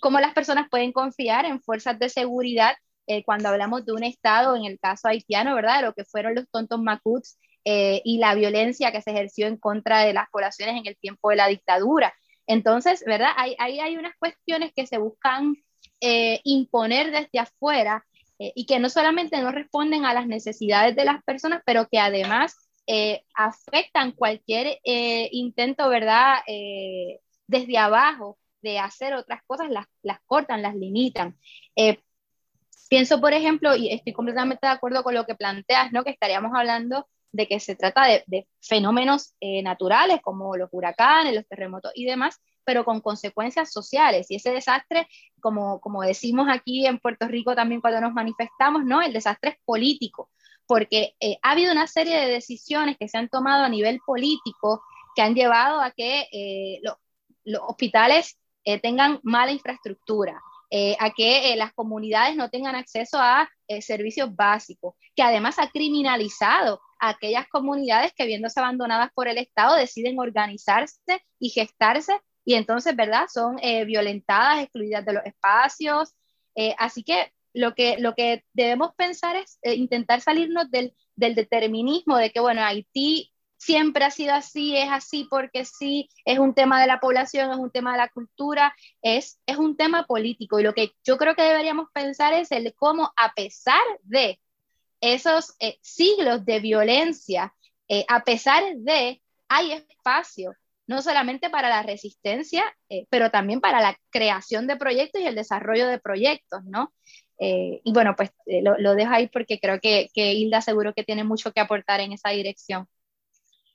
cómo las personas pueden confiar en fuerzas de seguridad eh, cuando hablamos de un Estado, en el caso haitiano, ¿verdad? Lo que fueron los tontos macuts eh, y la violencia que se ejerció en contra de las poblaciones en el tiempo de la dictadura. Entonces, ¿verdad? Ahí hay, unas cuestiones que se buscan eh, imponer desde afuera y que no solamente no responden a las necesidades de las personas, pero que además afectan cualquier intento, ¿verdad? desde abajo de hacer otras cosas, las, las cortan, las limitan. Pienso, por ejemplo, y estoy completamente de acuerdo con lo que planteas, ¿no? que estaríamos hablando de que se trata de, fenómenos eh, naturales como los huracanes, los terremotos y demás, pero con consecuencias sociales. Y ese desastre, como, como decimos aquí en Puerto Rico también cuando nos manifestamos, ¿no? el desastre es político, porque eh, ha habido una serie de decisiones que se han tomado a nivel político que han llevado a que eh, los hospitales tengan mala infraestructura, eh, a que eh, las comunidades no tengan acceso a eh, servicios básicos, que además ha criminalizado a aquellas comunidades que viéndose abandonadas por el Estado deciden organizarse y gestarse y entonces, ¿verdad? Son violentadas, excluidas de los espacios. así que lo, que lo que debemos pensar es intentar salirnos del, del determinismo de que, bueno, Haití siempre ha sido así, es así porque sí, es un tema de la población, es un tema de la cultura, es, es un tema político. Y lo que yo creo que deberíamos pensar es el cómo, a pesar de esos eh, siglos de violencia, eh, a pesar de, hay espacio, no solamente para la resistencia, eh, pero también para la creación de proyectos y el desarrollo de proyectos, ¿no? Y bueno, pues lo, lo, dejo ahí porque creo que, que Hilda seguro que tiene mucho que aportar en esa dirección.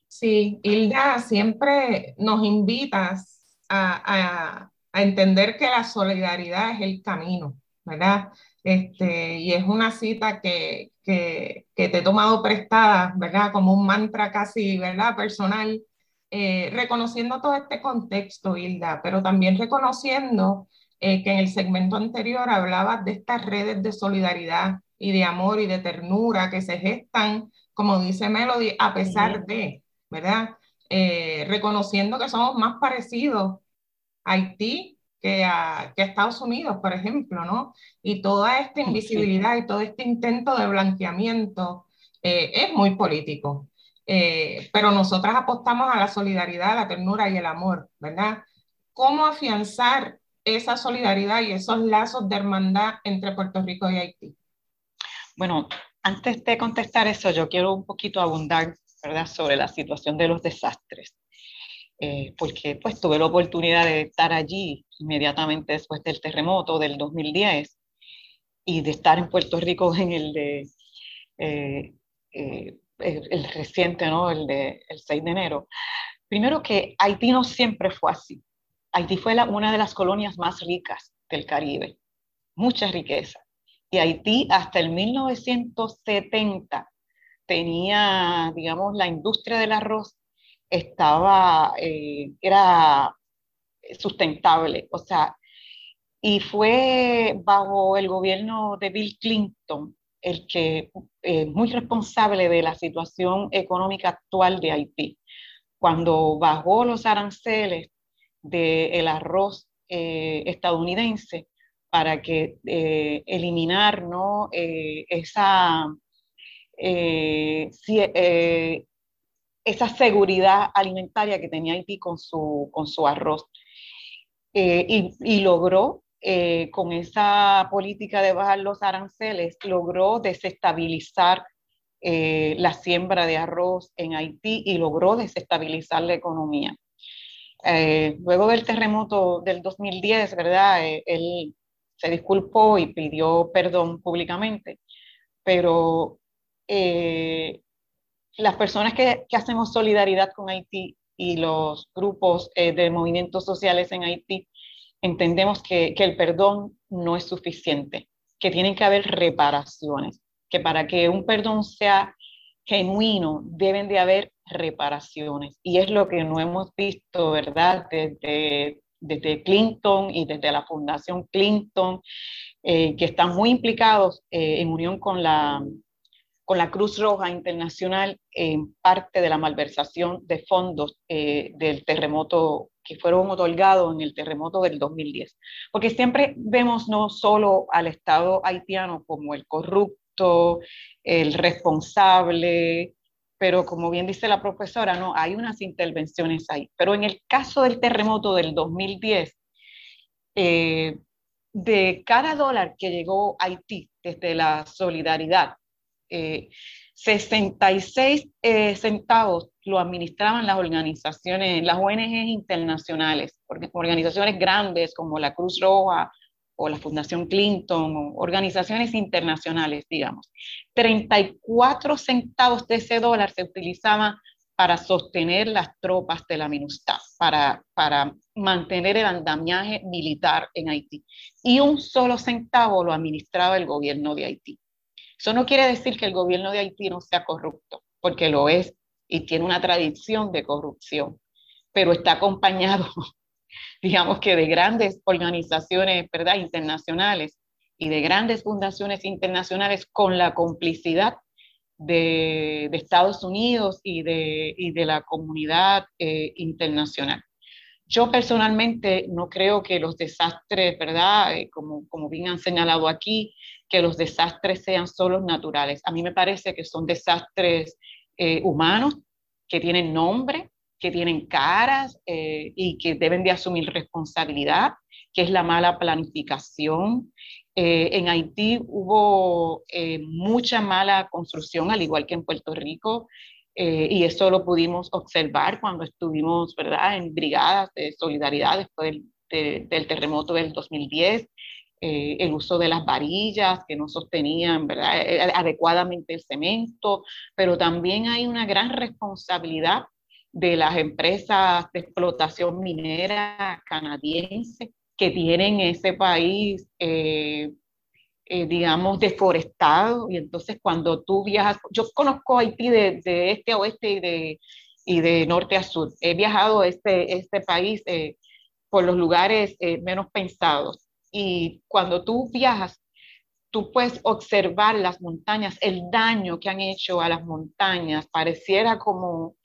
Sí, Hilda, siempre nos invitas a, entender que la solidaridad es el camino, ¿verdad? Este, y es una cita que, te tomado prestada, ¿verdad? Como un mantra casi, ¿verdad? Personal, eh, reconociendo todo este contexto, Hilda, pero también reconociendo eh, que en el segmento anterior hablabas de estas redes de solidaridad y de amor y de ternura que se gestan, como dice Melody, a pesar de, ¿verdad? Eh, reconociendo que somos más parecidos a Haití que a, que a, Estados Unidos, por ejemplo, ¿no? Y toda esta invisibilidad y todo este intento de blanqueamiento es muy político. Eh, pero nosotras apostamos a la solidaridad, la ternura y el amor, ¿verdad? ¿Cómo afianzar esa solidaridad y esos lazos de hermandad entre Puerto Rico y Haití? Bueno, antes de contestar eso, yo quiero un poquito abundar, ¿verdad?, sobre la situación de los desastres. Eh, porque pues tuve la oportunidad de estar allí inmediatamente después del terremoto del 2010 y de estar en Puerto Rico *laughs* en el de eh, el, reciente, ¿no? El de el 6 de enero. Primero que Haití no siempre fue así. Haití fue una de las colonias más ricas del Caribe, mucha riqueza. Y Haití hasta el 1970 tenía, digamos, la industria del arroz estaba, eh, era sustentable, o sea, y fue bajo el gobierno de Bill Clinton el que es eh, muy responsable de la situación económica actual de Haití. Cuando bajó los aranceles del arroz eh, estadounidense para que eh, eliminar ¿no? esa, esa seguridad alimentaria que tenía Haití con su, con su arroz. y, y, logró eh, con esa política de bajar los aranceles, logró desestabilizar eh, la siembra de arroz en Haití y logró desestabilizar la economía. Eh, luego del terremoto del 2010, ¿verdad? él se disculpó y pidió perdón públicamente, pero las personas que, que, hacemos solidaridad con Haití y los grupos de movimientos sociales en Haití entendemos que, el perdón no es suficiente, que tienen que haber reparaciones, que para que un perdón sea genuino deben de haber reparaciones. Y es lo que no hemos visto, ¿verdad? Desde, desde Clinton y desde la Fundación Clinton, eh, que están muy implicados eh, en unión con la, con la Cruz Roja Internacional en parte de la malversación de fondos eh, del terremoto que fueron otorgados en el terremoto del 2010. Porque siempre vemos no solo al Estado haitiano como el corrupto, el responsable, pero como bien dice la profesora, no, hay unas intervenciones ahí. Pero en el caso del terremoto del 2010, eh, de cada dólar que llegó a Haití desde la solidaridad, 66 eh, eh, centavos lo administraban las organizaciones, las ONG internacionales, organizaciones grandes como la Cruz Roja o la Fundación Clinton, organizaciones internacionales, digamos. 34 centavos de ese dólar se utilizaban para sostener las tropas de la MINUSTAH, para, para mantener el andamiaje militar en Haití. Y un solo centavo lo administraba el gobierno de Haití. Eso no quiere decir que el gobierno de Haití no sea corrupto, porque lo es y tiene una tradición de corrupción, pero está acompañado, *laughs* digamos que de grandes organizaciones ¿verdad? internacionales y de grandes fundaciones internacionales con la complicidad de, Estados Unidos y de, de la comunidad eh, internacional. Yo personalmente no creo que los desastres, ¿verdad? Eh, como, como bien han señalado aquí, que los desastres sean solo naturales. A mí me parece que son desastres eh, humanos, que tienen nombre, que tienen caras eh, y que deben de asumir responsabilidad, que es la mala planificación. Eh, en Haití hubo mucha mala construcción, al igual que en Puerto Rico, y eso lo pudimos observar cuando estuvimos ¿verdad? en brigadas de solidaridad después del, del terremoto del 2010. Eh, el uso de las varillas que no sostenían eh, eh, adecuadamente el cemento, pero también hay una gran responsabilidad de las empresas de explotación minera canadiense que tienen ese país eh, digamos, deforestado. Y entonces cuando tú viajas, yo conozco Haití de, de este a oeste y de, y de norte a sur. He viajado a este, este país eh, por los lugares eh, menos pensados. Y cuando tú viajas, tú puedes observar las montañas, el daño que han hecho a las montañas. Pareciera como,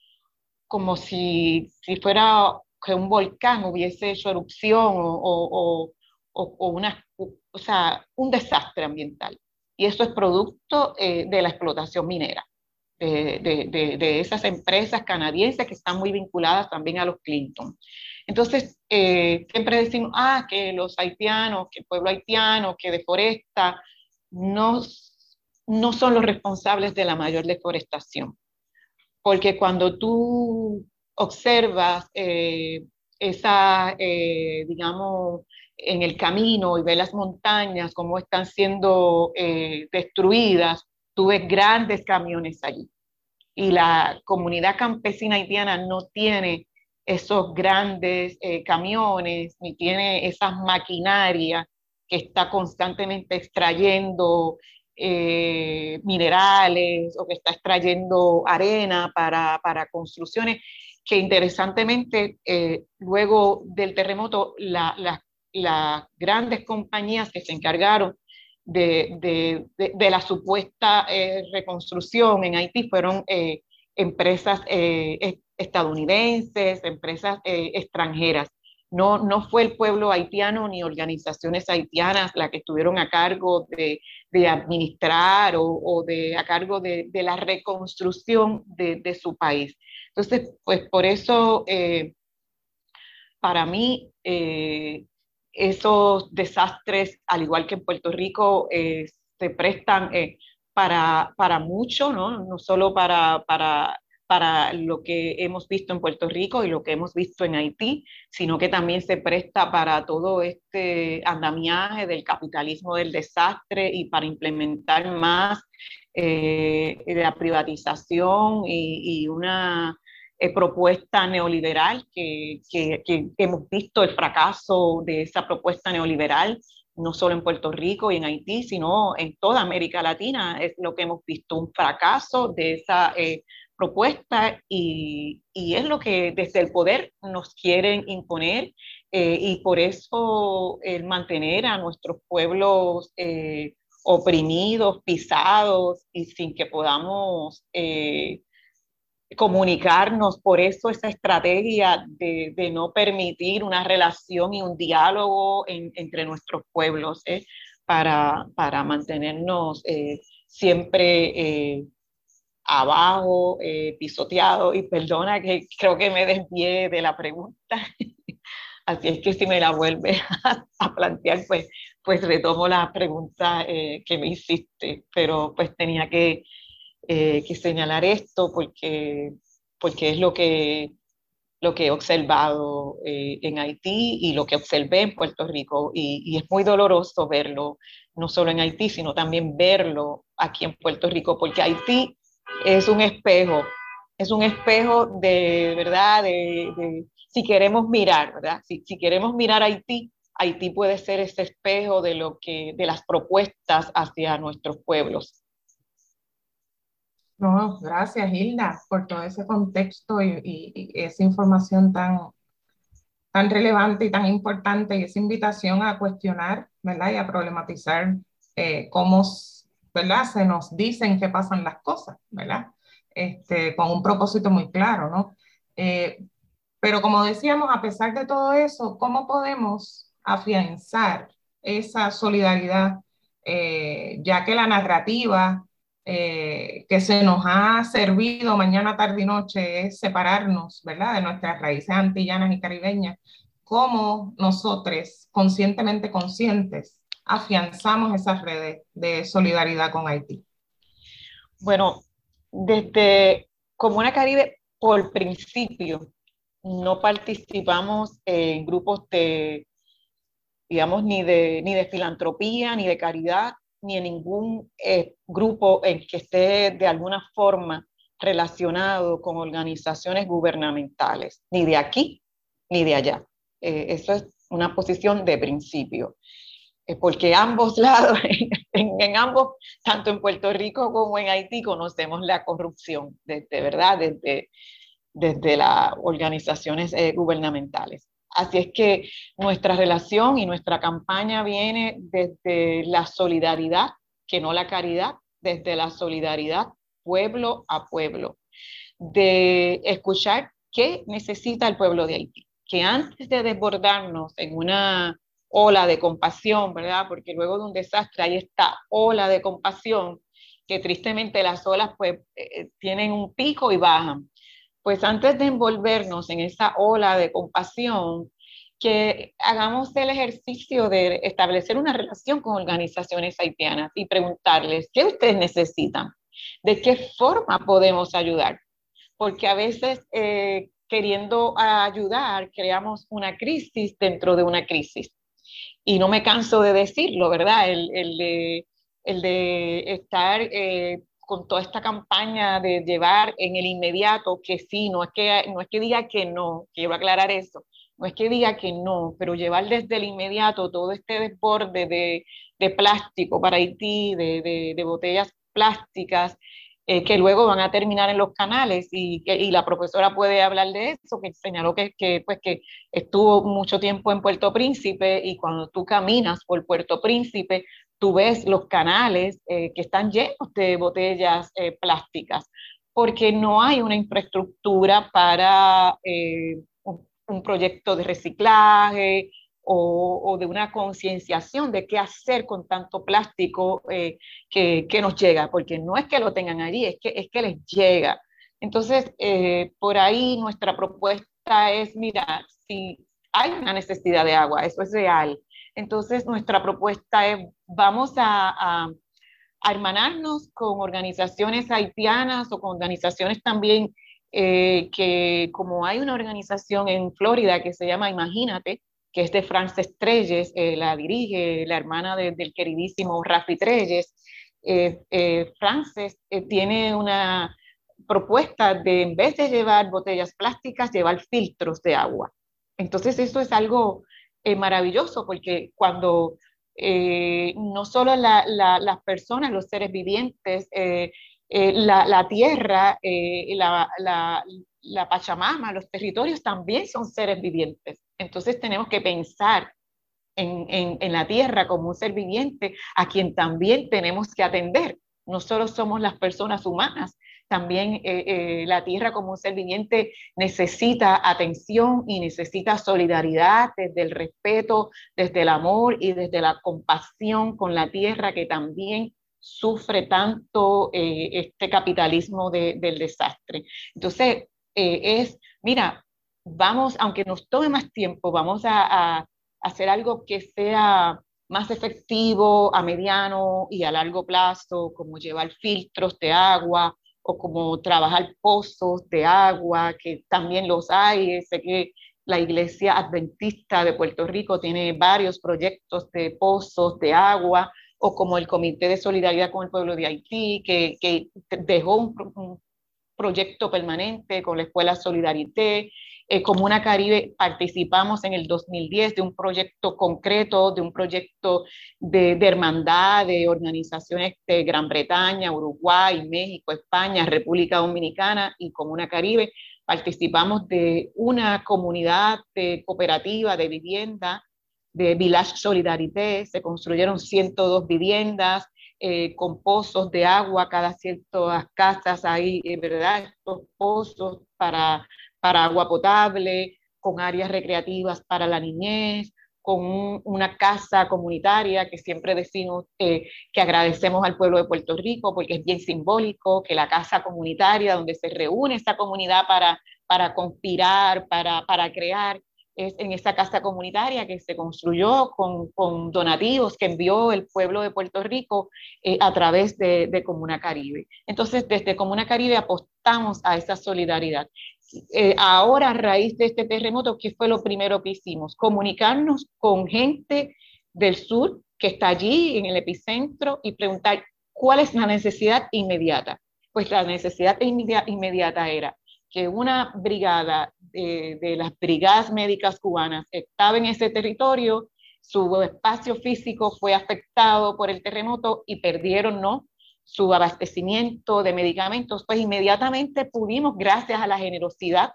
como si, si fuera que un volcán hubiese hecho erupción o, o, o, o una o sea, un desastre ambiental. Y eso es producto eh, de la explotación minera, de, de, de, esas empresas canadienses que están muy vinculadas también a los Clinton. Entonces, eh, siempre decimos, ah, que los haitianos, que el pueblo haitiano, que deforesta, no, no son los responsables de la mayor deforestación. Porque cuando tú observas eh, esa, digamos, en el camino y ve las montañas, cómo están siendo eh, destruidas, tú ves grandes camiones allí. Y la comunidad campesina haitiana no tiene esos grandes eh, camiones, ni tiene esas maquinarias que está constantemente extrayendo eh, minerales o que está extrayendo arena para, para construcciones, que interesantemente luego del terremoto la, las grandes compañías que se encargaron de, la supuesta eh, reconstrucción en Haití fueron eh, empresas eh, estadounidenses, empresas extranjeras. No, no fue el pueblo haitiano ni organizaciones haitianas las que estuvieron a cargo de, administrar o, de, a cargo de, la reconstrucción de, su país. Entonces, pues por eso, para mí, esos desastres, al igual que en Puerto Rico, eh, se prestan eh, para, para mucho, ¿no? no solo para, para lo que hemos visto en Puerto Rico y lo que hemos visto en Haití, sino que también se presta para todo este andamiaje del capitalismo del desastre y para implementar más eh, la privatización y, y una eh, propuesta neoliberal, que, que, que, hemos visto el fracaso de esa propuesta neoliberal, no solo en Puerto Rico y en Haití, sino en toda América Latina. Es lo que hemos visto, un fracaso de esa eh, propuesta y, y, es lo que desde el poder nos quieren imponer eh, y por eso el mantener a nuestros pueblos oprimidos, pisados y sin que podamos comunicarnos, por eso esa estrategia de, de, no permitir una relación y un diálogo entre nuestros pueblos, ¿eh? para, para, mantenernos eh, siempre eh, abajo, pisoteado, y perdona que creo que me desvié de la pregunta, *laughs* así es que si me la vuelve *laughs* a, a plantear, pues, pues retomo la pregunta que me hiciste, pero pues tenía que eh, que señalar esto porque, porque es lo que, lo que he observado eh, en Haití y lo que observé en Puerto Rico. Y, es muy doloroso verlo, no solo en Haití, sino también verlo aquí en Puerto Rico, porque Haití es un espejo, es un espejo de, ¿verdad? De, de si queremos mirar, ¿verdad? Si, si queremos mirar Haití, Haití puede ser ese espejo de, lo que, de las propuestas hacia nuestros pueblos. No, gracias Hilda por todo ese contexto y, esa información tan, tan relevante y tan importante y esa invitación a cuestionar, ¿verdad? Y a problematizar eh, cómo, ¿verdad? Se nos dicen que pasan las cosas, ¿verdad? Este, con un propósito muy claro, ¿no? Eh, pero como decíamos, a pesar de todo eso, ¿cómo podemos afianzar esa solidaridad, eh, ya que la narrativa eh, que se nos ha servido mañana, tarde y noche es separarnos, ¿verdad?, de nuestras raíces antillanas y caribeñas, cómo nosotros, conscientemente conscientes, afianzamos esas redes de solidaridad con Haití. Bueno, desde Comuna Caribe, por principio, no participamos en grupos de, digamos, ni de, ni de filantropía, ni de caridad, ni en ningún eh, grupo en que esté de alguna forma relacionado con organizaciones gubernamentales, ni de aquí ni de allá. Eh, eso es una posición de principio. Porque ambos lados, *laughs* en, ambos, tanto en Puerto Rico como en Haití, conocemos la corrupción, de, verdad, desde, desde las organizaciones eh, gubernamentales. Así es que nuestra relación y nuestra campaña viene desde la solidaridad, que no la caridad, desde la solidaridad pueblo a pueblo, de escuchar qué necesita el pueblo de Haití, que antes de desbordarnos en una ola de compasión, ¿verdad? Porque luego de un desastre hay esta ola de compasión que tristemente las olas pues eh, tienen un pico y bajan. Pues antes de envolvernos en esa ola de compasión, que hagamos el ejercicio de establecer una relación con organizaciones haitianas y preguntarles qué ustedes necesitan, de qué forma podemos ayudar, porque a veces eh, queriendo ayudar creamos una crisis dentro de una crisis y no me canso de decirlo, ¿verdad? El, el, de, el de, estar eh, con toda esta campaña de llevar en el inmediato que sí, no es que, no es que diga que no, quiero aclarar eso, no es que diga que no, pero llevar desde el inmediato todo este desborde de, de plástico para Haití, de, de, de botellas plásticas, eh, que luego van a terminar en los canales y, y, la profesora puede hablar de eso, que señaló que, que, pues, que estuvo mucho tiempo en Puerto Príncipe y cuando tú caminas por Puerto Príncipe, tú ves los canales eh, que están llenos de botellas eh, plásticas, porque no hay una infraestructura para un, un proyecto de reciclaje, o, de una concienciación de qué hacer con tanto plástico eh, que, que, nos llega, porque no es que lo tengan allí, es que, es que les llega. Entonces, eh, por ahí nuestra propuesta es, mira, si hay una necesidad de agua, eso es real. Entonces, nuestra propuesta es, vamos a, a, hermanarnos con organizaciones haitianas o con organizaciones también eh, que, como hay una organización en Florida que se llama Imagínate, que es de Frances Treyes, eh, la dirige la hermana del queridísimo Rafi Treyes. Eh, eh, Frances tiene una propuesta de, en vez de llevar botellas plásticas, llevar filtros de agua. Entonces, eso es algo maravilloso porque cuando no solo las personas, los seres vivientes, la, la, tierra, la, la Pachamama, los territorios también son seres vivientes. Entonces tenemos que pensar en, la tierra como un ser viviente a quien también tenemos que atender. No solo somos las personas humanas, también eh, eh, la tierra como un ser viviente necesita atención y necesita solidaridad desde el respeto, desde el amor y desde la compasión con la tierra que también sufre tanto eh, este capitalismo del desastre. Entonces, es, mira, vamos, aunque nos tome más tiempo, vamos a, hacer algo que sea más efectivo a mediano y a largo plazo, como llevar filtros de agua o como trabajar pozos de agua, que también los hay. Sé que la Iglesia Adventista de Puerto Rico tiene varios proyectos de pozos de agua, o como el Comité de Solidaridad con el Pueblo de Haití, que, dejó un, proyecto permanente con la Escuela Solidarité eh, Comuna Caribe participamos en el 2010 de un proyecto concreto, de un proyecto de, hermandad de organizaciones de Gran Bretaña, Uruguay, México, España, República Dominicana y Comuna Caribe. Participamos de una comunidad de cooperativa de vivienda de Village Solidarité, se construyeron 102 viviendas, eh, con pozos de agua cada ciertas casas ahí, eh, ¿verdad? Estos pozos para para agua potable, con áreas recreativas para la niñez, con una casa comunitaria que siempre decimos eh, que agradecemos al pueblo de Puerto Rico porque es bien simbólico, que la casa comunitaria donde se reúne esa comunidad para, para conspirar, para, para crear, es en esa casa comunitaria que se construyó con, con donativos que envió el pueblo de Puerto Rico eh, a través de, de Comuna Caribe. Entonces, desde Comuna Caribe apostamos a esa solidaridad. Eh, ahora a raíz de este terremoto, ¿qué fue lo primero que hicimos? Comunicarnos con gente del sur que está allí en el epicentro y preguntar cuál es la necesidad inmediata. Pues la necesidad inmediata era que una brigada de, las brigadas médicas cubanas estaba en ese territorio su espacio físico fue afectado por el terremoto y perdieron, ¿no? Su abastecimiento de medicamentos, pues inmediatamente pudimos, gracias a la generosidad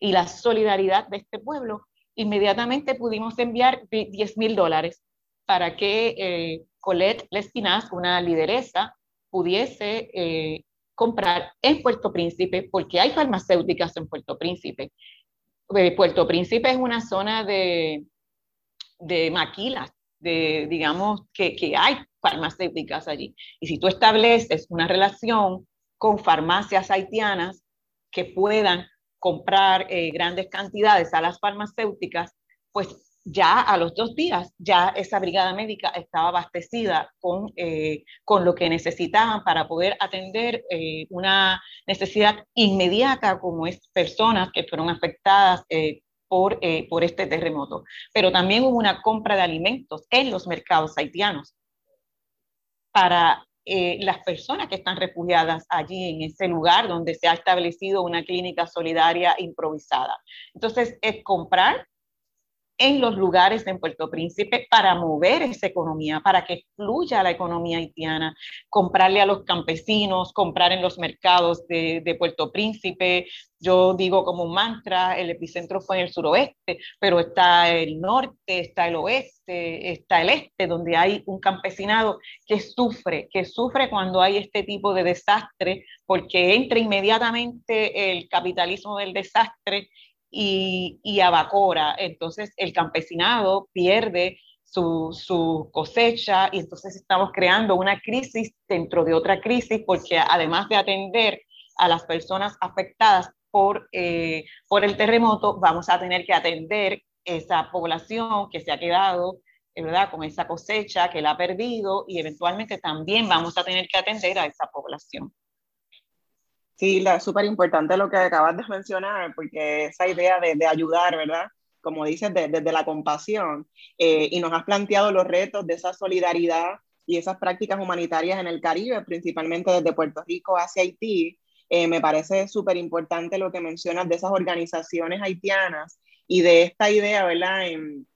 y la solidaridad de este pueblo, inmediatamente pudimos enviar 10 mil dólares para que eh, Colette Lespinaz, una lideresa, pudiese eh, comprar en Puerto Príncipe, porque hay farmacéuticas en Puerto Príncipe. Eh, Puerto Príncipe es una zona de, de maquilas, de, digamos, que, hay farmacéuticas allí. Y si tú estableces una relación con farmacias haitianas que puedan comprar eh, grandes cantidades a las farmacéuticas, pues ya a los dos días ya esa brigada médica estaba abastecida con, eh, con lo que necesitaban para poder atender eh, una necesidad inmediata como es personas que fueron afectadas por, por este terremoto. Pero también hubo una compra de alimentos en los mercados haitianos para eh, las personas que están refugiadas allí en ese lugar donde se ha establecido una clínica solidaria improvisada. Entonces, es comprar en los lugares en Puerto Príncipe para mover esa economía, para que fluya la economía haitiana, comprarle a los campesinos, comprar en los mercados de, de, Puerto Príncipe. Yo digo como un mantra, el epicentro fue en el suroeste, pero está el norte, está el oeste, está el este, donde hay un campesinado que sufre, que sufre cuando hay este tipo de desastre, porque entra inmediatamente el capitalismo del desastre y, y abacora. Entonces el campesinado pierde su, su, cosecha y entonces estamos creando una crisis dentro de otra crisis porque además de atender a las personas afectadas por, eh, por el terremoto, vamos a tener que atender esa población que se ha quedado eh, ¿verdad? con esa cosecha, que la ha perdido y eventualmente también vamos a tener que atender a esa población. Sí, es súper importante lo que acabas de mencionar, porque esa idea de, de ayudar, ¿verdad? Como dices, desde de, la compasión, eh, y nos has planteado los retos de esa solidaridad y esas prácticas humanitarias en el Caribe, principalmente desde Puerto Rico hacia Haití. Eh, me parece súper importante lo que mencionas de esas organizaciones haitianas y de esta idea, ¿verdad? En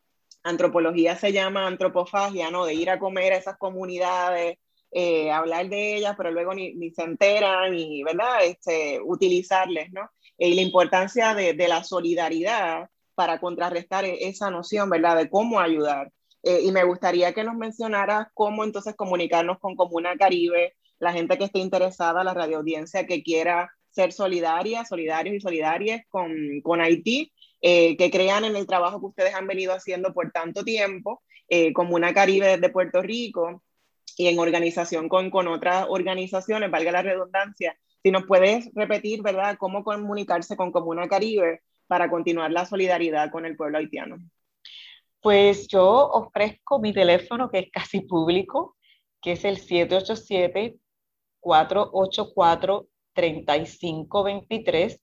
antropología se llama antropofagia, ¿no? De ir a comer a esas comunidades, eh, hablar de ellas, pero luego ni, ni, se enteran y, ¿verdad? Este, utilizarles, ¿no? Eh, y la importancia de, la solidaridad para contrarrestar e, esa noción, ¿verdad? De cómo ayudar. Eh, y me gustaría que nos mencionara cómo entonces comunicarnos con Comuna Caribe, la gente que esté interesada, la radioaudiencia que quiera ser solidaria, solidarios y solidarias con, Haití, que crean en el trabajo que ustedes han venido haciendo por tanto tiempo, eh, Comuna Caribe desde Puerto Rico, y en organización con, con otras organizaciones, valga la redundancia. Si nos puedes repetir, ¿verdad?, cómo comunicarse con Comuna Caribe para continuar la solidaridad con el pueblo haitiano. Pues yo ofrezco mi teléfono, que es casi público, que es el 787-484-3523.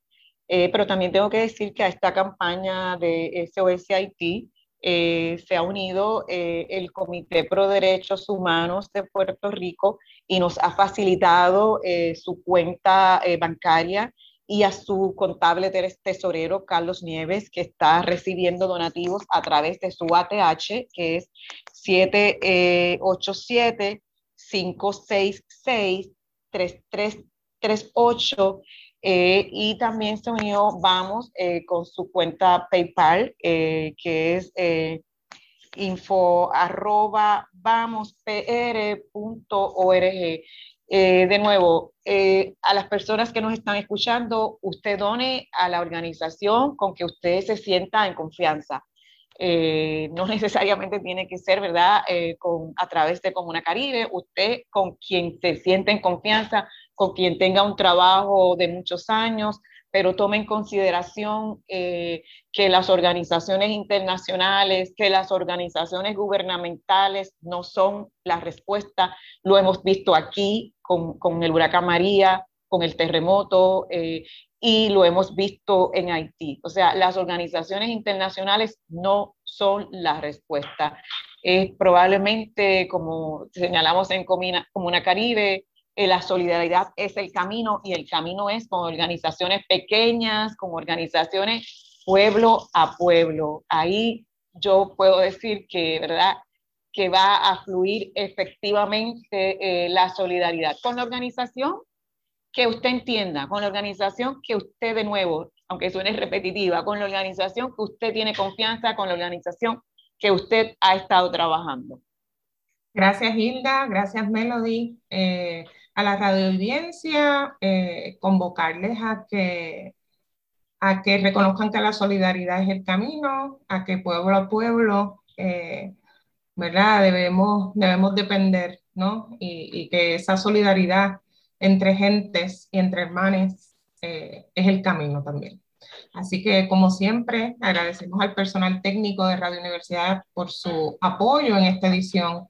Eh, pero también tengo que decir que a esta campaña de SOS Haití eh, se ha unido eh, el Comité Pro Derechos Humanos de Puerto Rico y nos ha facilitado eh, su cuenta bancaria y a su contable tesorero, Carlos Nieves, que está recibiendo donativos a través de su ATH, que es 787-566-3338. Eh, y también se unió Vamos eh, con su cuenta PayPal, eh, que es eh, info arroba vamospr.org. de nuevo, a las personas que nos están escuchando, usted done a la organización con que usted se sienta en confianza. no *laughs* necesariamente tiene que ser, ¿verdad?, con, a través de Comuna Caribe, usted con quien se siente en confianza, con quien tenga un trabajo de muchos años, pero tome en consideración eh, que las organizaciones internacionales, que las organizaciones gubernamentales no son la respuesta. Lo hemos visto aquí con, con el huracán María, con el terremoto eh, y lo hemos visto en Haití. O sea, las organizaciones internacionales no son la respuesta. Es probablemente, como señalamos en Comuna, Comuna Caribe, eh, la solidaridad es el camino y el camino es con organizaciones pequeñas, con organizaciones pueblo a pueblo. Ahí yo puedo decir que, ¿verdad? que va a fluir efectivamente eh, la solidaridad con la organización que usted entienda, con la organización que usted de nuevo, aunque suene repetitiva, con la organización que usted tiene confianza, con la organización que usted ha estado trabajando. Gracias Hilda, gracias Melody. Eh, a la radio audiencia, eh, convocarles a que, a que reconozcan que la solidaridad es el camino, a que pueblo a pueblo ¿verdad? Debemos, debemos depender, ¿no? Y, que esa solidaridad entre gentes y entre hermanes eh, es el camino también. Así que, como siempre, agradecemos al personal técnico de Radio Universidad por su apoyo en esta edición